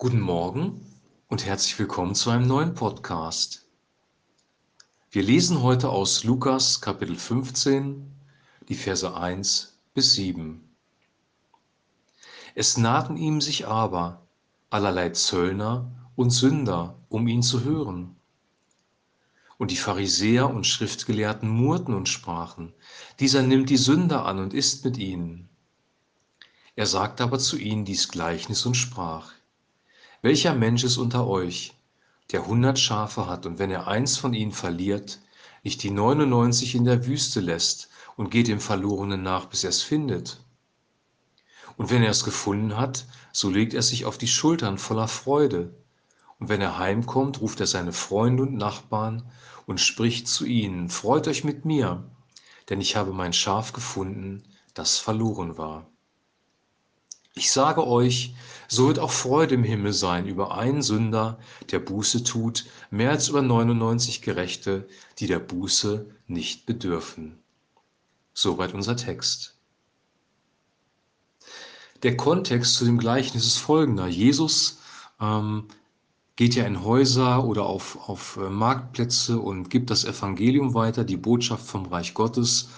Guten Morgen und herzlich willkommen zu einem neuen Podcast. Wir lesen heute aus Lukas Kapitel 15, die Verse 1 bis 7. Es nahten ihm sich aber allerlei Zöllner und Sünder, um ihn zu hören. Und die Pharisäer und Schriftgelehrten murrten und sprachen, dieser nimmt die Sünder an und isst mit ihnen. Er sagte aber zu ihnen dies Gleichnis und sprach, welcher Mensch ist unter euch, der hundert Schafe hat und wenn er eins von ihnen verliert, nicht die 99 in der Wüste lässt und geht dem Verlorenen nach, bis er es findet? Und wenn er es gefunden hat, so legt er sich auf die Schultern voller Freude. Und wenn er heimkommt, ruft er seine Freunde und Nachbarn und spricht zu ihnen, Freut euch mit mir, denn ich habe mein Schaf gefunden, das verloren war. Ich sage euch, so wird auch Freude im Himmel sein über einen Sünder, der Buße tut, mehr als über 99 Gerechte, die der Buße nicht bedürfen. Soweit unser Text. Der Kontext zu dem Gleichnis ist folgender. Jesus ähm, geht ja in Häuser oder auf, auf äh, Marktplätze und gibt das Evangelium weiter, die Botschaft vom Reich Gottes.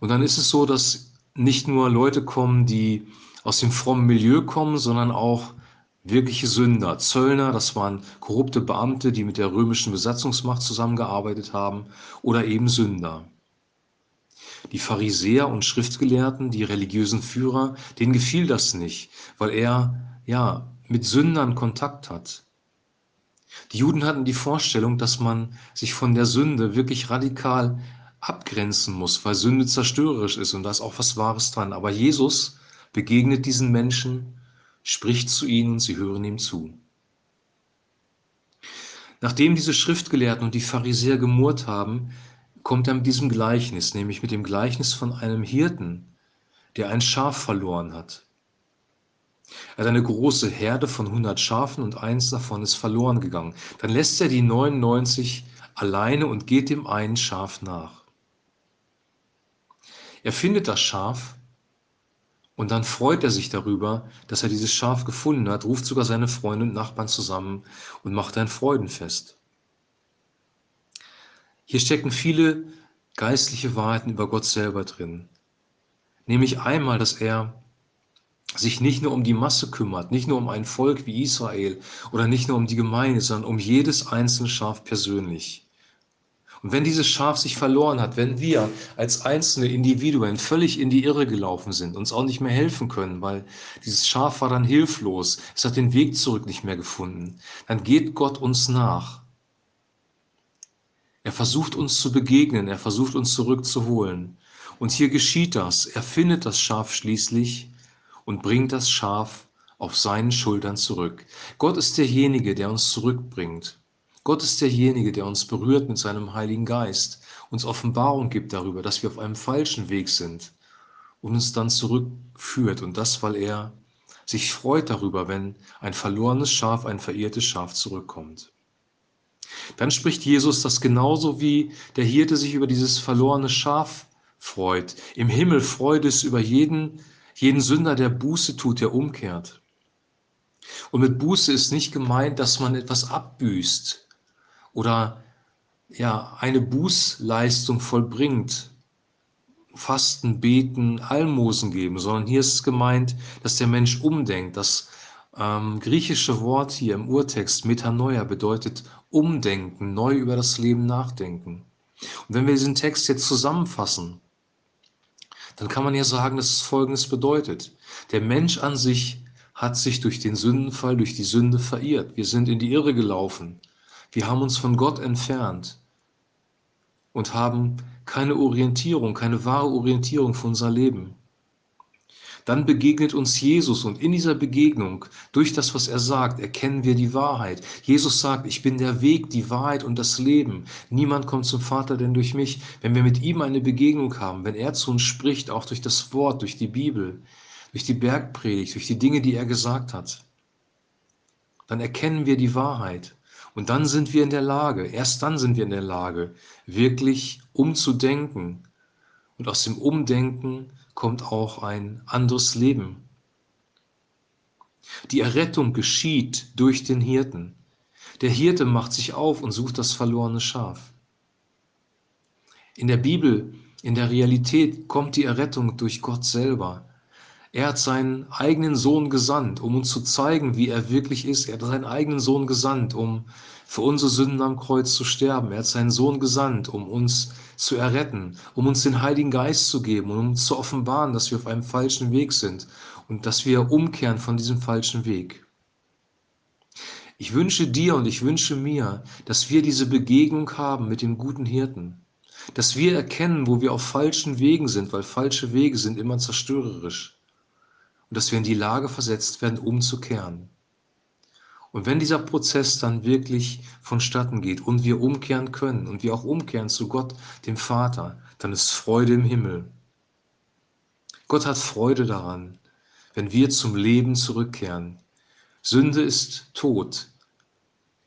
Und dann ist es so, dass nicht nur Leute kommen, die aus dem frommen Milieu kommen, sondern auch wirkliche Sünder. Zöllner, das waren korrupte Beamte, die mit der römischen Besatzungsmacht zusammengearbeitet haben, oder eben Sünder. Die Pharisäer und Schriftgelehrten, die religiösen Führer, denen gefiel das nicht, weil er ja mit Sündern Kontakt hat. Die Juden hatten die Vorstellung, dass man sich von der Sünde wirklich radikal abgrenzen muss, weil Sünde zerstörerisch ist und da ist auch was Wahres dran. Aber Jesus begegnet diesen Menschen, spricht zu ihnen und sie hören ihm zu. Nachdem diese Schriftgelehrten und die Pharisäer gemurrt haben, kommt er mit diesem Gleichnis, nämlich mit dem Gleichnis von einem Hirten, der ein Schaf verloren hat. Er hat eine große Herde von 100 Schafen und eins davon ist verloren gegangen. Dann lässt er die 99 alleine und geht dem einen Schaf nach. Er findet das Schaf und dann freut er sich darüber, dass er dieses Schaf gefunden hat, ruft sogar seine Freunde und Nachbarn zusammen und macht ein Freudenfest. Hier stecken viele geistliche Wahrheiten über Gott selber drin. Nämlich einmal, dass er sich nicht nur um die Masse kümmert, nicht nur um ein Volk wie Israel oder nicht nur um die Gemeinde, sondern um jedes einzelne Schaf persönlich. Und wenn dieses Schaf sich verloren hat, wenn wir als einzelne Individuen völlig in die Irre gelaufen sind, uns auch nicht mehr helfen können, weil dieses Schaf war dann hilflos, es hat den Weg zurück nicht mehr gefunden, dann geht Gott uns nach. Er versucht uns zu begegnen, er versucht uns zurückzuholen. Und hier geschieht das. Er findet das Schaf schließlich und bringt das Schaf auf seinen Schultern zurück. Gott ist derjenige, der uns zurückbringt. Gott ist derjenige, der uns berührt mit seinem Heiligen Geist, uns Offenbarung gibt darüber, dass wir auf einem falschen Weg sind und uns dann zurückführt. Und das, weil er sich freut darüber, wenn ein verlorenes Schaf, ein verirrtes Schaf zurückkommt. Dann spricht Jesus, dass genauso wie der Hirte sich über dieses verlorene Schaf freut, im Himmel freut es über jeden, jeden Sünder, der Buße tut, der umkehrt. Und mit Buße ist nicht gemeint, dass man etwas abbüßt oder ja, eine Bußleistung vollbringt, Fasten, Beten, Almosen geben, sondern hier ist gemeint, dass der Mensch umdenkt. Das ähm, griechische Wort hier im Urtext, Metanoia, bedeutet umdenken, neu über das Leben nachdenken. Und wenn wir diesen Text jetzt zusammenfassen, dann kann man ja sagen, dass es Folgendes bedeutet. Der Mensch an sich hat sich durch den Sündenfall, durch die Sünde verirrt. Wir sind in die Irre gelaufen. Wir haben uns von Gott entfernt und haben keine Orientierung, keine wahre Orientierung für unser Leben. Dann begegnet uns Jesus und in dieser Begegnung, durch das, was er sagt, erkennen wir die Wahrheit. Jesus sagt, ich bin der Weg, die Wahrheit und das Leben. Niemand kommt zum Vater denn durch mich. Wenn wir mit ihm eine Begegnung haben, wenn er zu uns spricht, auch durch das Wort, durch die Bibel, durch die Bergpredigt, durch die Dinge, die er gesagt hat, dann erkennen wir die Wahrheit. Und dann sind wir in der Lage, erst dann sind wir in der Lage, wirklich umzudenken. Und aus dem Umdenken kommt auch ein anderes Leben. Die Errettung geschieht durch den Hirten. Der Hirte macht sich auf und sucht das verlorene Schaf. In der Bibel, in der Realität kommt die Errettung durch Gott selber. Er hat seinen eigenen Sohn gesandt, um uns zu zeigen, wie er wirklich ist. Er hat seinen eigenen Sohn gesandt, um für unsere Sünden am Kreuz zu sterben. Er hat seinen Sohn gesandt, um uns zu erretten, um uns den Heiligen Geist zu geben und um uns zu offenbaren, dass wir auf einem falschen Weg sind und dass wir umkehren von diesem falschen Weg. Ich wünsche dir und ich wünsche mir, dass wir diese Begegnung haben mit dem guten Hirten, dass wir erkennen, wo wir auf falschen Wegen sind, weil falsche Wege sind immer zerstörerisch und dass wir in die Lage versetzt werden, umzukehren. Und wenn dieser Prozess dann wirklich vonstatten geht und wir umkehren können und wir auch umkehren zu Gott, dem Vater, dann ist Freude im Himmel. Gott hat Freude daran, wenn wir zum Leben zurückkehren. Sünde ist Tod,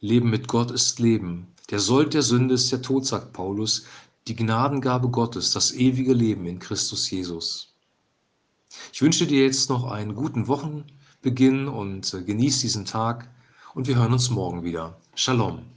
Leben mit Gott ist Leben. Der Sold der Sünde ist der Tod, sagt Paulus, die Gnadengabe Gottes, das ewige Leben in Christus Jesus. Ich wünsche dir jetzt noch einen guten Wochenbeginn und äh, genieß diesen Tag und wir hören uns morgen wieder. Shalom.